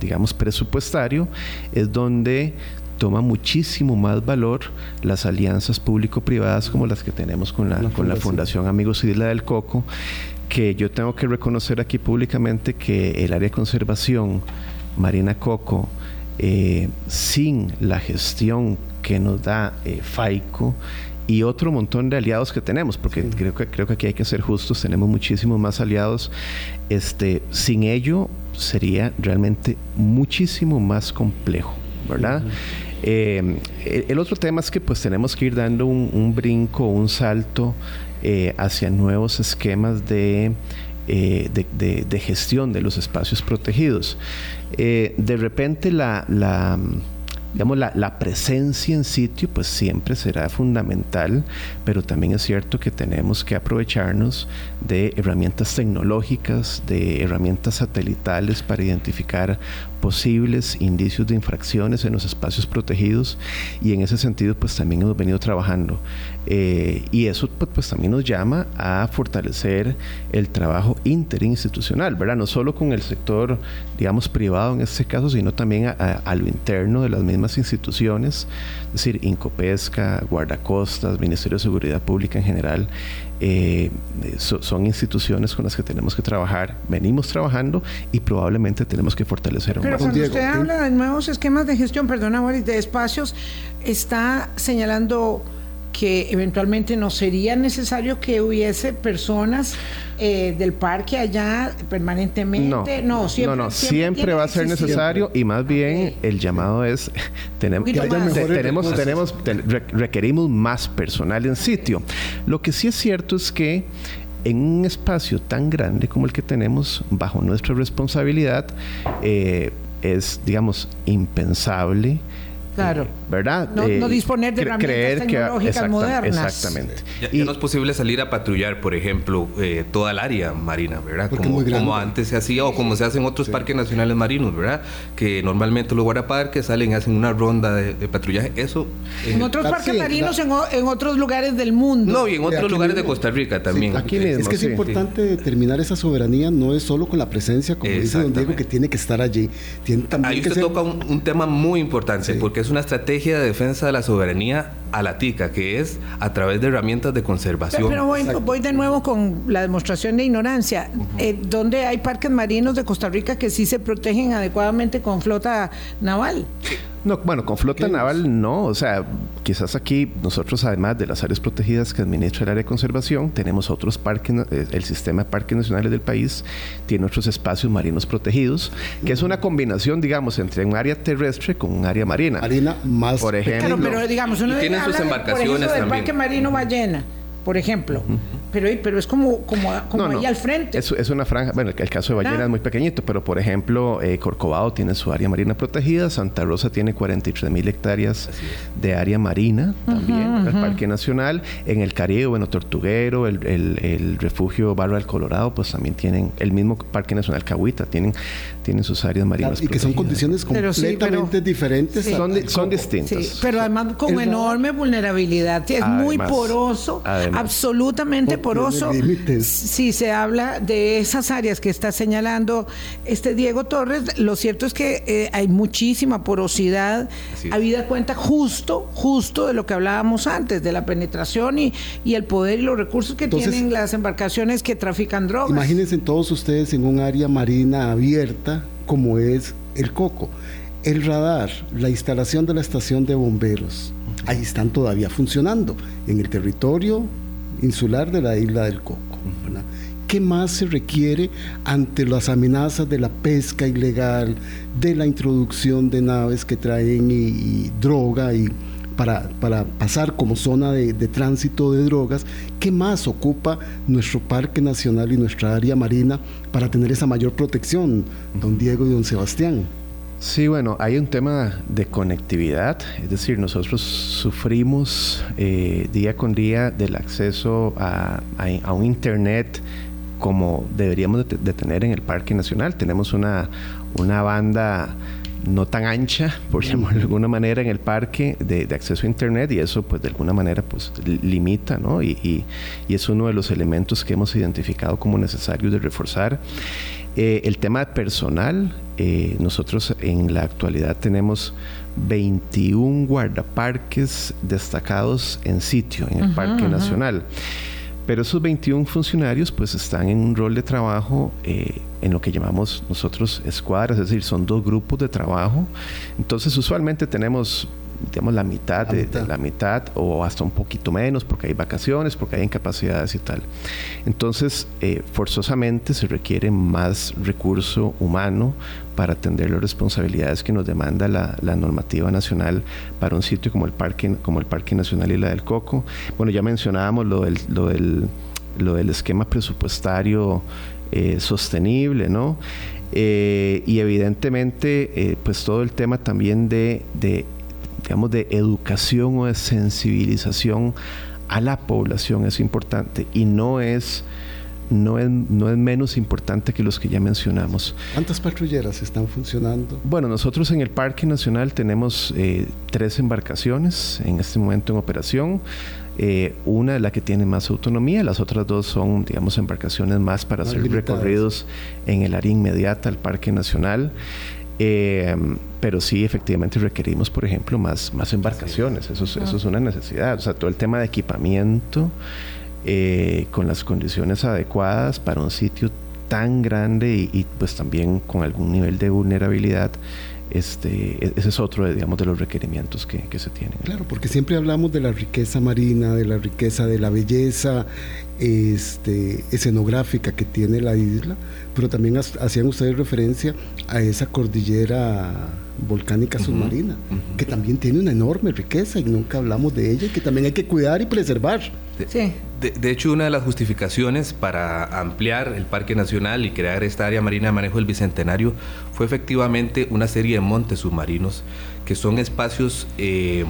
digamos, presupuestario, es donde toma muchísimo más valor las alianzas público-privadas como las que tenemos con la, con la Fundación Amigos Isla del Coco, que yo tengo que reconocer aquí públicamente que el área de conservación Marina Coco, eh, sin la gestión que nos da eh, FAICO, y otro montón de aliados que tenemos, porque creo, que, creo que aquí hay que ser justos, tenemos muchísimos más aliados. Este, sin ello sería realmente muchísimo más complejo, ¿verdad? Eh, el otro tema es que pues tenemos que ir dando un, brinco, un salto eh, hacia nuevos esquemas de, eh, de, gestión de los espacios protegidos. de repente la digamos, la, la, presencia en sitio pues siempre será fundamental, pero también es cierto que tenemos que aprovecharnos de herramientas tecnológicas, de herramientas satelitales para identificar posibles indicios de infracciones en los espacios protegidos y en ese sentido pues también hemos venido trabajando eh, y eso pues, pues, también nos llama a fortalecer el trabajo interinstitucional, ¿verdad? No solo con el sector, digamos, privado en este caso, sino también a, lo interno de las mismas instituciones, es decir, Incopesca, Guardacostas, Ministerio de Seguridad Pública en general, eh, son instituciones con las que tenemos que trabajar, venimos trabajando y probablemente tenemos que fortalecer Pero cuando usted habla de nuevos esquemas de gestión, perdona, Boris, de espacios, está señalando que eventualmente no sería necesario que hubiese personas eh, del parque allá permanentemente. No, siempre, no, siempre, va a ser necesario y más bien el llamado es tenemos, tenemos, tenemos requerimos más personal en sitio. Lo que sí es cierto es que en un espacio tan grande como el que tenemos bajo nuestra responsabilidad eh, es digamos impensable Claro. ¿Verdad? No, eh, disponer de herramientas tecnológicas modernas. Exactamente. Ya, no es posible salir a patrullar, por ejemplo, eh, toda el área marina, ¿verdad? Como, antes se hacía o como se hace en otros parques nacionales marinos, ¿verdad? Que normalmente los guardaparques salen y hacen una ronda de, patrullaje. Eso. En otros parques marinos, en, otros lugares del mundo. No, y en otros lugares de Costa Rica también. aquí es que es importante determinar esa soberanía, no es solo con la presencia, como dice don Diego, que tiene que estar allí. Tiene también Ahí usted toca un, un, tema muy importante, porque es una estrategia de defensa de la soberanía a la tica, que es a través de herramientas de conservación. Pero, voy, de nuevo con la demostración de ignorancia. Eh, ¿Dónde hay parques marinos de Costa Rica que sí se protegen adecuadamente con flota naval? No, bueno, con flota naval no, o sea, quizás aquí nosotros además de las áreas protegidas que administra el área de conservación, tenemos otros parques, eh, el sistema de parques nacionales del país tiene otros espacios marinos protegidos, que es una combinación, digamos, entre un área terrestre con un área marina. Marina más. Por ejemplo. pero digamos, uno tienen sus embarcaciones del Parque Marino Ballena por ejemplo. pero, pero es como, como, como ahí al frente. Es, es, una franja, bueno, el, caso de Ballena es muy pequeñito, pero por ejemplo, eh, Corcovado tiene su área marina protegida, Santa Rosa tiene 43 mil hectáreas de área marina también, el Parque Nacional. En el Caribe, bueno, Tortuguero, el, el, refugio Barro del Colorado, pues también tienen, el mismo Parque Nacional Cahuita, tienen, tienen sus áreas marinas Y que son condiciones completamente diferentes. son, son distintas. pero además con enorme vulnerabilidad. Es muy poroso. Además, absolutamente poroso. Si se habla de esas áreas que está señalando este Diego Torres, lo cierto es que eh, hay muchísima porosidad, habida cuenta justo, justo de lo que hablábamos antes, de la penetración y, y el poder y los recursos que tienen las embarcaciones que trafican drogas. Imagínense todos ustedes en un área marina abierta como es el Coco. El radar, la instalación de la estación de bomberos, ahí están todavía funcionando en el territorio insular de la isla del Coco. ¿qué más se requiere ante las amenazas de la pesca ilegal, de la introducción de naves que traen y, droga y para, pasar como zona de, de, tránsito de drogas, ¿qué más ocupa nuestro Parque Nacional y nuestra área marina para tener esa mayor protección, don Diego y don Sebastián? Sí, bueno, hay un tema de conectividad, es decir, nosotros sufrimos eh, día con día del acceso a, un Internet como deberíamos de, tener en el Parque Nacional. Tenemos una, una banda no tan ancha, por llamarlo de alguna manera, en el parque de, acceso a Internet y eso pues de alguna manera pues limita, ¿no? Y, y, es uno de los elementos que hemos identificado como necesarios de reforzar. Eh, el tema personal, eh, nosotros en la actualidad tenemos 21 guardaparques destacados en sitio en el Parque Nacional. Pero esos 21 funcionarios pues están en un rol de trabajo eh, en lo que llamamos nosotros escuadras, es decir, son dos grupos de trabajo. Entonces usualmente tenemos digamos, la mitad, de, la mitad o hasta un poquito menos porque hay vacaciones, porque hay incapacidades y tal. Entonces, eh, forzosamente se requiere más recurso humano para atender las responsabilidades que nos demanda la, normativa nacional para un sitio como el Parque, como el Parque Nacional Isla del Coco. Bueno, ya mencionábamos lo del, lo del, lo del esquema presupuestario eh, sostenible, ¿no? Eh, y evidentemente, pues todo el tema también de, de digamos, de educación o de sensibilización a la población es importante y no es, no es, no es menos importante que los que ya mencionamos. ¿Cuántas patrulleras están funcionando? Bueno, nosotros en el Parque Nacional tenemos eh, tres embarcaciones en este momento en operación. Eh, una es la que tiene más autonomía, las otras dos son, digamos, embarcaciones más para hacer recorridos en el área inmediata al Parque Nacional. Eh, pero sí, efectivamente requerimos, por ejemplo, más, más embarcaciones. Eso, es, eso es una necesidad. O sea, todo el tema de equipamiento eh, con las condiciones adecuadas para un sitio tan grande y, pues también con algún nivel de vulnerabilidad este, e-, ese es otro digamos, de los requerimientos que, que, se tienen. Claro, porque siempre hablamos de la riqueza marina, de la riqueza de la belleza este, escenográfica que tiene la isla, pero también hacían ustedes referencia a esa cordillera volcánica submarina, que también tiene una enorme riqueza y nunca hablamos de ella y que también hay que cuidar y preservar. Sí. De, hecho, una de las justificaciones para ampliar el Parque Nacional y crear esta área marina de manejo del Bicentenario fue efectivamente una serie de montes submarinos que son espacios... Eh,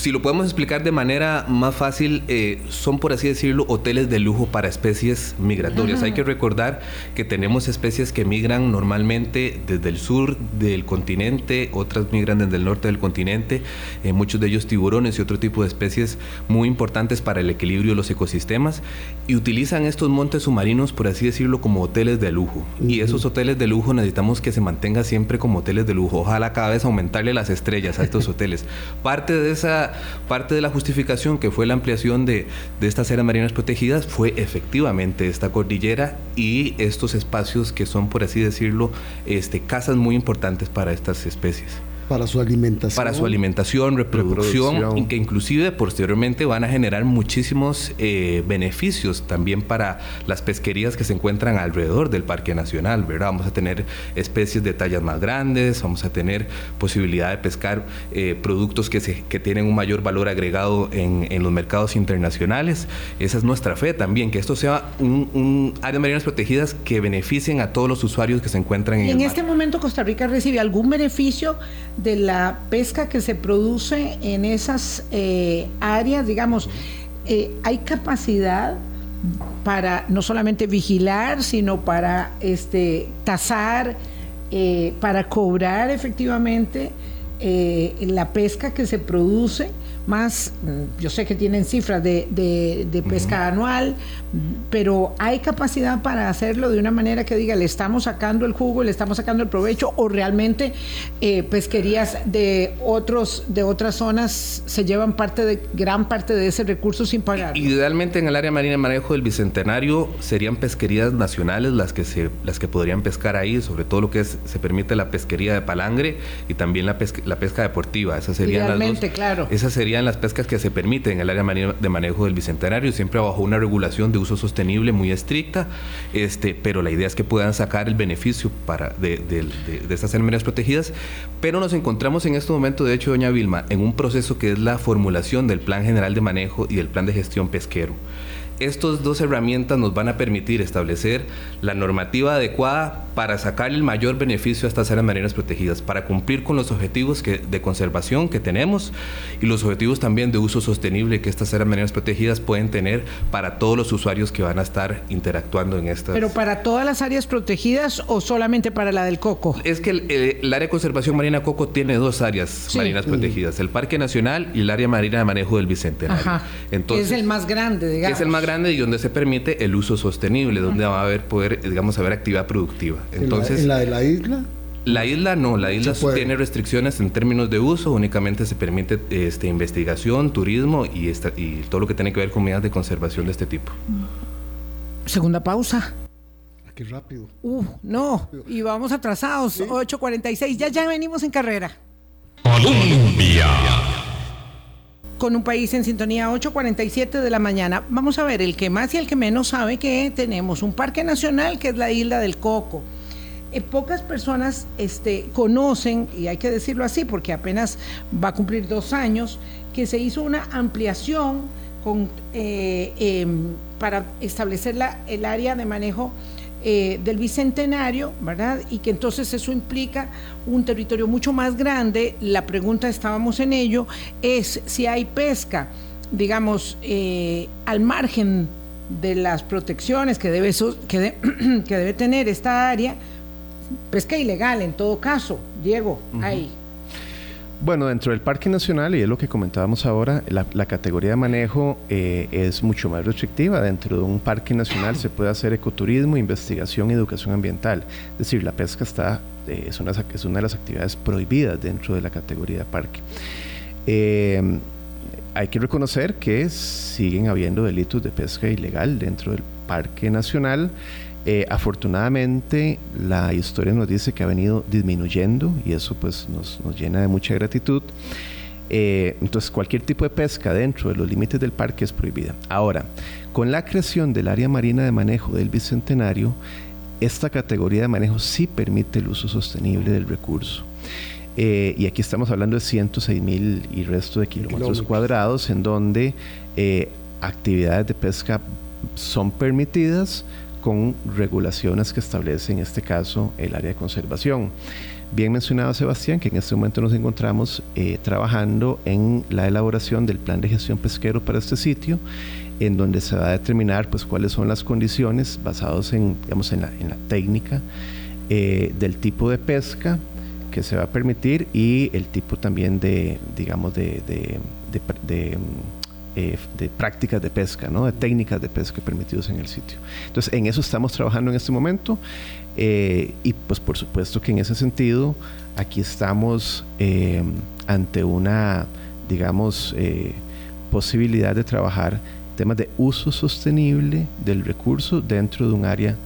si lo podemos explicar de manera más fácil, eh, son por así decirlo hoteles de lujo para especies migratorias. Hay que recordar que tenemos especies que migran normalmente desde el sur del continente, otras migran desde el norte del continente, eh, muchos de ellos tiburones y otro tipo de especies muy importantes para el equilibrio de los ecosistemas y utilizan estos montes submarinos, por así decirlo, como hoteles de lujo. Y esos hoteles de lujo necesitamos que se mantenga siempre como hoteles de lujo. Ojalá cada vez aumentarle las estrellas a estos <laughs> hoteles. Parte de esa parte de la justificación que fue la ampliación de, estas áreas marinas protegidas fue efectivamente esta cordillera y estos espacios que son, por así decirlo, este, casas muy importantes para estas especies. Para su alimentación. Para su alimentación, reproducción, y que inclusive posteriormente van a generar muchísimos eh, beneficios también para las pesquerías que se encuentran alrededor del Parque Nacional, ¿verdad? Vamos a tener especies de tallas más grandes, vamos a tener posibilidad de pescar eh, productos que, se, que tienen un mayor valor agregado en, en, los mercados internacionales. Esa es nuestra fe también, que esto sea un, un áreas marinas protegidas que beneficien a todos los usuarios que se encuentran en ¿Y en este momento Costa Rica recibe algún beneficio de la pesca que se produce en esas eh, áreas, digamos, eh, hay capacidad para no solamente vigilar, sino para este, tasar, eh, para cobrar efectivamente la pesca que se produce más, mm, yo sé que tienen cifras de, de, pesca anual, pero hay capacidad para hacerlo de una manera que diga, le estamos sacando el jugo, le estamos sacando el provecho, o realmente eh, pesquerías de otros, de otras zonas se llevan parte de, gran parte de ese recurso sin pagar. Idealmente en el área marina de manejo del Bicentenario serían pesquerías nacionales las que se, las que podrían pescar ahí, sobre todo lo que es, se permite la pesquería de palangre y también la pesca, la pesca deportiva. Esas serían las dos, claro. Esas serían serían las pescas que se permiten en el área de manejo del Bicentenario, siempre bajo una regulación de uso sostenible muy estricta, este, pero la idea es que puedan sacar el beneficio para de, de estas áreas marinas protegidas, pero nos encontramos en este momento, de hecho, doña Vilma, en un proceso que es la formulación del Plan General de Manejo y del Plan de Gestión Pesquero. Estas dos herramientas nos van a permitir establecer la normativa adecuada para sacar el mayor beneficio a estas áreas marinas protegidas, para cumplir con los objetivos que, de conservación que tenemos y los objetivos también de uso sostenible que estas áreas marinas protegidas pueden tener para todos los usuarios que van a estar interactuando en estas. ¿Pero para todas las áreas protegidas o solamente para la del Coco? Es que el, área de conservación marina Coco tiene dos áreas marinas protegidas, el Parque Nacional y el área marina de manejo del Bicentenario. Ajá. Entonces, es el más grande, digamos. Es el más grande y donde se permite el uso sostenible, donde va a haber poder, digamos, haber actividad productiva. Entonces, ¿En la, de la isla? La isla no, la isla tiene restricciones en términos de uso, únicamente se permite este, investigación, turismo y, y todo lo que tiene que ver con medidas de conservación de este tipo. Segunda pausa. Qué rápido. Uh, no, y vamos atrasados, 8.46, ya ya venimos en carrera. Colombia con un país en sintonía 8.47 de la mañana. Vamos a ver, el que más y el que menos sabe que tenemos un parque nacional que es la isla del Coco. Eh, pocas personas este, conocen, y hay que decirlo así porque apenas va a cumplir dos años, que se hizo una ampliación con, eh, em, para establecer la, el área de manejo eh, del Bicentenario, ¿verdad? Y que entonces eso implica un territorio mucho más grande. La pregunta, estábamos en ello, es si hay pesca, digamos, eh, al margen de las protecciones que debe, que, <clears throat> que debe tener esta área, pesca ilegal en todo caso, Diego, ahí. Bueno, dentro del Parque Nacional, y es lo que comentábamos ahora, la, categoría de manejo eh, es mucho más restrictiva. Dentro de un parque nacional se puede hacer ecoturismo, investigación y educación ambiental. Es decir, la pesca está, eh, es, una, es, una, de las actividades prohibidas dentro de la categoría de parque. Eh, hay que reconocer que siguen habiendo delitos de pesca ilegal dentro del Parque Nacional. Eh, afortunadamente la historia nos dice que ha venido disminuyendo y eso pues nos, llena de mucha gratitud. Eh, entonces cualquier tipo de pesca dentro de los límites del parque es prohibida. Ahora, con la creación del área marina de manejo del Bicentenario, esta categoría de manejo sí permite el uso sostenible del recurso. Eh, y aquí estamos hablando de 106 mil y resto de kilómetros, cuadrados en donde actividades de pesca son permitidas con regulaciones que establece en este caso el área de conservación. Bien mencionado Sebastián que en este momento nos encontramos eh, trabajando en la elaboración del plan de gestión pesquero para este sitio, en donde se va a determinar pues cuáles son las condiciones basados en, digamos, en, la, en la técnica eh, del tipo de pesca que se va a permitir y el tipo también de, digamos, de, de, de eh, de prácticas de pesca, ¿no? de técnicas de pesca permitidos en el sitio. Entonces, en eso estamos trabajando en este momento eh, y pues por supuesto que en ese sentido aquí estamos eh, ante una, digamos, posibilidad de trabajar temas de uso sostenible del recurso dentro de un área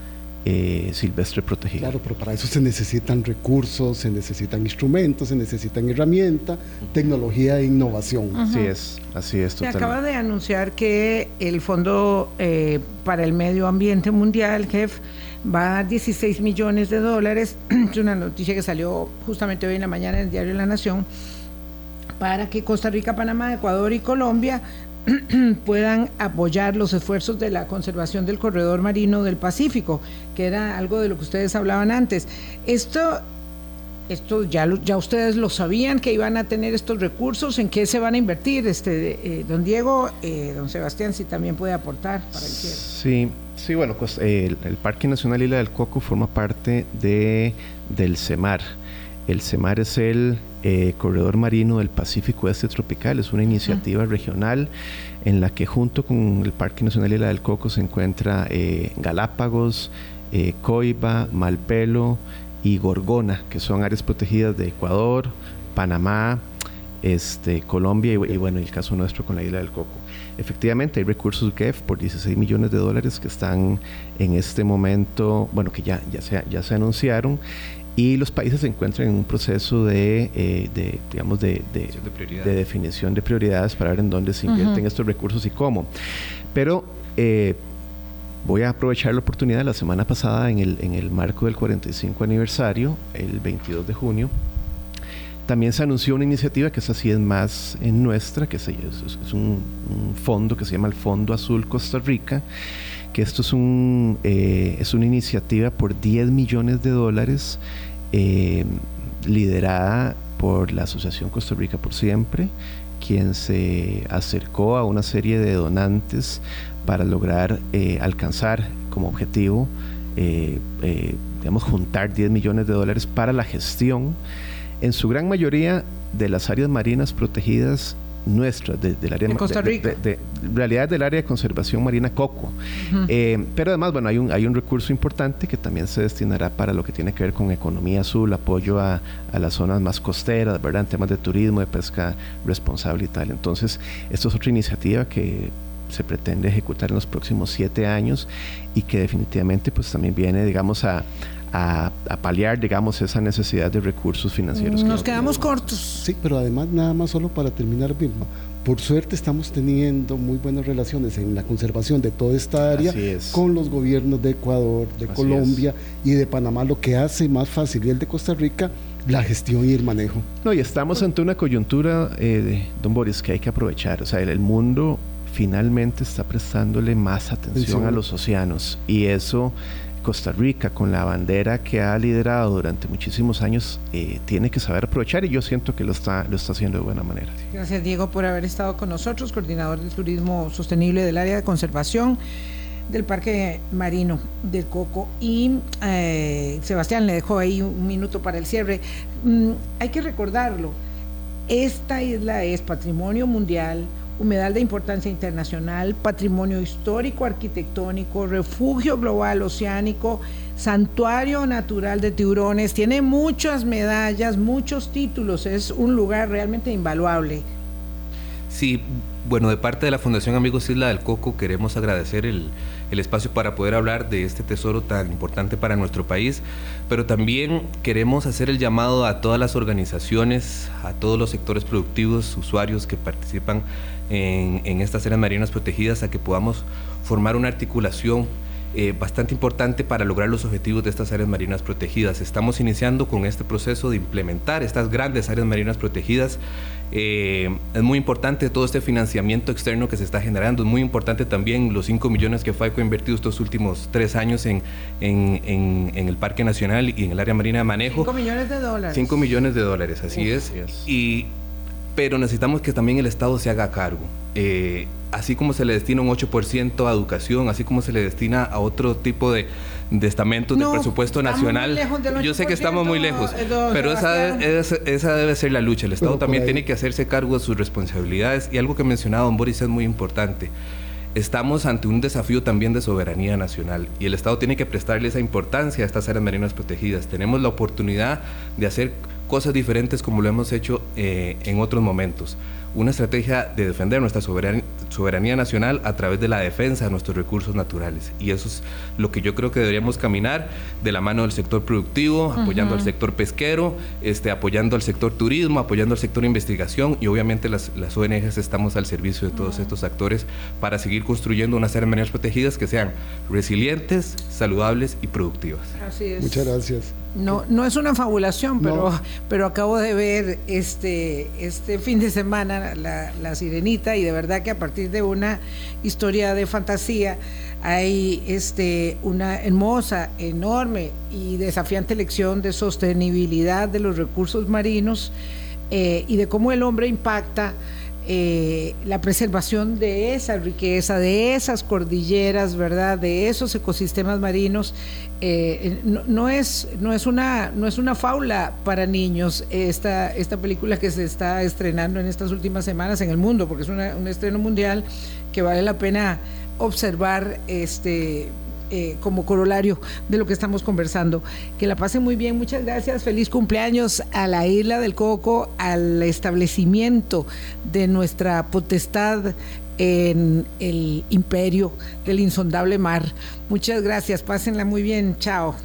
eh, silvestre protegida. Claro, pero para eso se necesitan recursos, se necesitan instrumentos, se necesitan herramientas, tecnología e innovación. Así es, así es. Se acaba de anunciar que el Fondo eh, para el Medio Ambiente Mundial, GEF, va a dar 16 millones de dólares. <clears throat> es una noticia que salió justamente hoy en la mañana en el diario La Nación para que Costa Rica, Panamá, Ecuador y Colombia <clears throat> puedan apoyar los esfuerzos de la conservación del corredor marino del Pacífico, que era algo de lo que ustedes hablaban antes. Esto, esto ya, ya ustedes lo sabían que iban a tener estos recursos, ¿en qué se van a invertir? Este, eh, don Diego, eh, don Sebastián, si también puede aportar para el cierre. Sí, sí, bueno, pues el, Parque Nacional Isla del Coco forma parte de, del CEMAR. El CEMAR es el eh, Corredor Marino del Pacífico Este Tropical. Es una iniciativa regional en la que junto con el Parque Nacional Isla del Coco se encuentra eh, Galápagos, eh, Coiba, Malpelo y Gorgona, que son áreas protegidas de Ecuador, Panamá, este, Colombia y, bueno, el caso nuestro con la Isla del Coco. Efectivamente, hay recursos GEF por 16 millones de dólares que están en este momento, bueno, que ya, ya, se, ya se anunciaron y los países se encuentran en un proceso de, eh, digamos, de, definición de prioridades. para ver en dónde se invierten estos recursos y cómo. Pero eh, voy a aprovechar la oportunidad, la semana pasada, en el, en el marco del 45 aniversario, el 22 de junio, también se anunció una iniciativa que es así es más en nuestra, que es, es un, fondo que se llama el Fondo Azul Costa Rica, que esto es, un, eh, es una iniciativa por 10 millones de dólares eh, liderada por la Asociación Costa Rica por Siempre, quien se acercó a una serie de donantes para lograr eh, alcanzar como objetivo, digamos, juntar 10 millones de dólares para la gestión, en su gran mayoría, de las áreas marinas protegidas nuestra, del área de Costa Rica. De, realidad del área de conservación marina Coco. Eh, pero además, bueno, hay un, hay un recurso importante que también se destinará para lo que tiene que ver con economía azul, apoyo a, a las zonas más costeras, ¿verdad? En temas de turismo, de pesca responsable y tal. Entonces, esto es otra iniciativa que se pretende ejecutar en los próximos siete años y que definitivamente pues también viene, digamos, a, a, paliar, digamos, esa necesidad de recursos financieros. Nos quedamos cortos. Sí, pero además, nada más solo para terminar, Vilma. Por suerte estamos teniendo muy buenas relaciones en la conservación de toda esta área con los gobiernos de Ecuador, de Colombia y de Panamá, lo que hace más fácil y el de Costa Rica la gestión y el manejo. No, y estamos ante una coyuntura, eh, don Boris, que hay que aprovechar. O sea, el, mundo finalmente está prestándole más atención a los océanos y eso Costa Rica, con la bandera que ha liderado durante muchísimos años, eh, tiene que saber aprovechar y yo siento que lo está, lo está haciendo de buena manera. Gracias Diego por haber estado con nosotros, coordinador del turismo sostenible del área de conservación del Parque Marino del Coco. Y eh, Sebastián le dejó ahí un minuto para el cierre. Mm, hay que recordarlo, esta isla es patrimonio mundial, humedal de importancia internacional, patrimonio histórico arquitectónico, refugio global oceánico, santuario natural de tiburones, tiene muchas medallas, muchos títulos, es un lugar realmente invaluable. Sí, bueno, de parte de la Fundación Amigos Isla del Coco queremos agradecer el, el, espacio para poder hablar de este tesoro tan importante para nuestro país, pero también queremos hacer el llamado a todas las organizaciones, a todos los sectores productivos, usuarios que participan en, estas áreas marinas protegidas a que podamos formar una articulación eh, bastante importante para lograr los objetivos de estas áreas marinas protegidas. Estamos iniciando con este proceso de implementar estas grandes áreas marinas protegidas. Eh, es muy importante todo este financiamiento externo que se está generando. Es muy importante también los 5 millones que FAICO ha invertido estos últimos tres años en, en, el Parque Nacional y en el área marina de manejo. 5 millones de dólares. 5 millones de dólares, así es. Y pero necesitamos que también el Estado se haga cargo. Eh, así como se le destina un 8% a educación, así como se le destina a otro tipo de, de estamentos del presupuesto nacional. Yo sé que estamos muy lejos, eh, pero esa, esa, debe ser la lucha. El Estado también tiene que hacerse cargo de sus responsabilidades y algo que mencionaba don Boris es muy importante. Estamos ante un desafío también de soberanía nacional y el Estado tiene que prestarle esa importancia a estas áreas marinas protegidas. Tenemos la oportunidad de hacer cosas diferentes como lo hemos hecho eh, en otros momentos una estrategia de defender nuestra soberanía, nacional a través de la defensa de nuestros recursos naturales. Y eso es lo que yo creo que deberíamos caminar de la mano del sector productivo, apoyando al sector pesquero, este, apoyando al sector turismo, apoyando al sector investigación y obviamente las, las ONGs estamos al servicio de todos estos actores para seguir construyendo unas áreas maneras protegidas que sean resilientes, saludables y productivas. Así es. Muchas gracias. No, no es una fabulación, pero, pero acabo de ver este, este fin de semana la, la, Sirenita y de verdad que a partir de una historia de fantasía hay este, una hermosa, enorme y desafiante lección de sostenibilidad de los recursos marinos eh, y de cómo el hombre impacta eh, la preservación de esa riqueza, de esas cordilleras, ¿verdad? De esos ecosistemas marinos. Eh, no, es, no, es una, no es una faula para niños esta, esta película que se está estrenando en estas últimas semanas en el mundo, porque es un estreno mundial que vale la pena observar este eh, como corolario de lo que estamos conversando. Que la pasen muy bien, muchas gracias, feliz cumpleaños a la isla del Coco, al establecimiento de nuestra potestad en el imperio del insondable mar. Muchas gracias, pásenla muy bien, chao.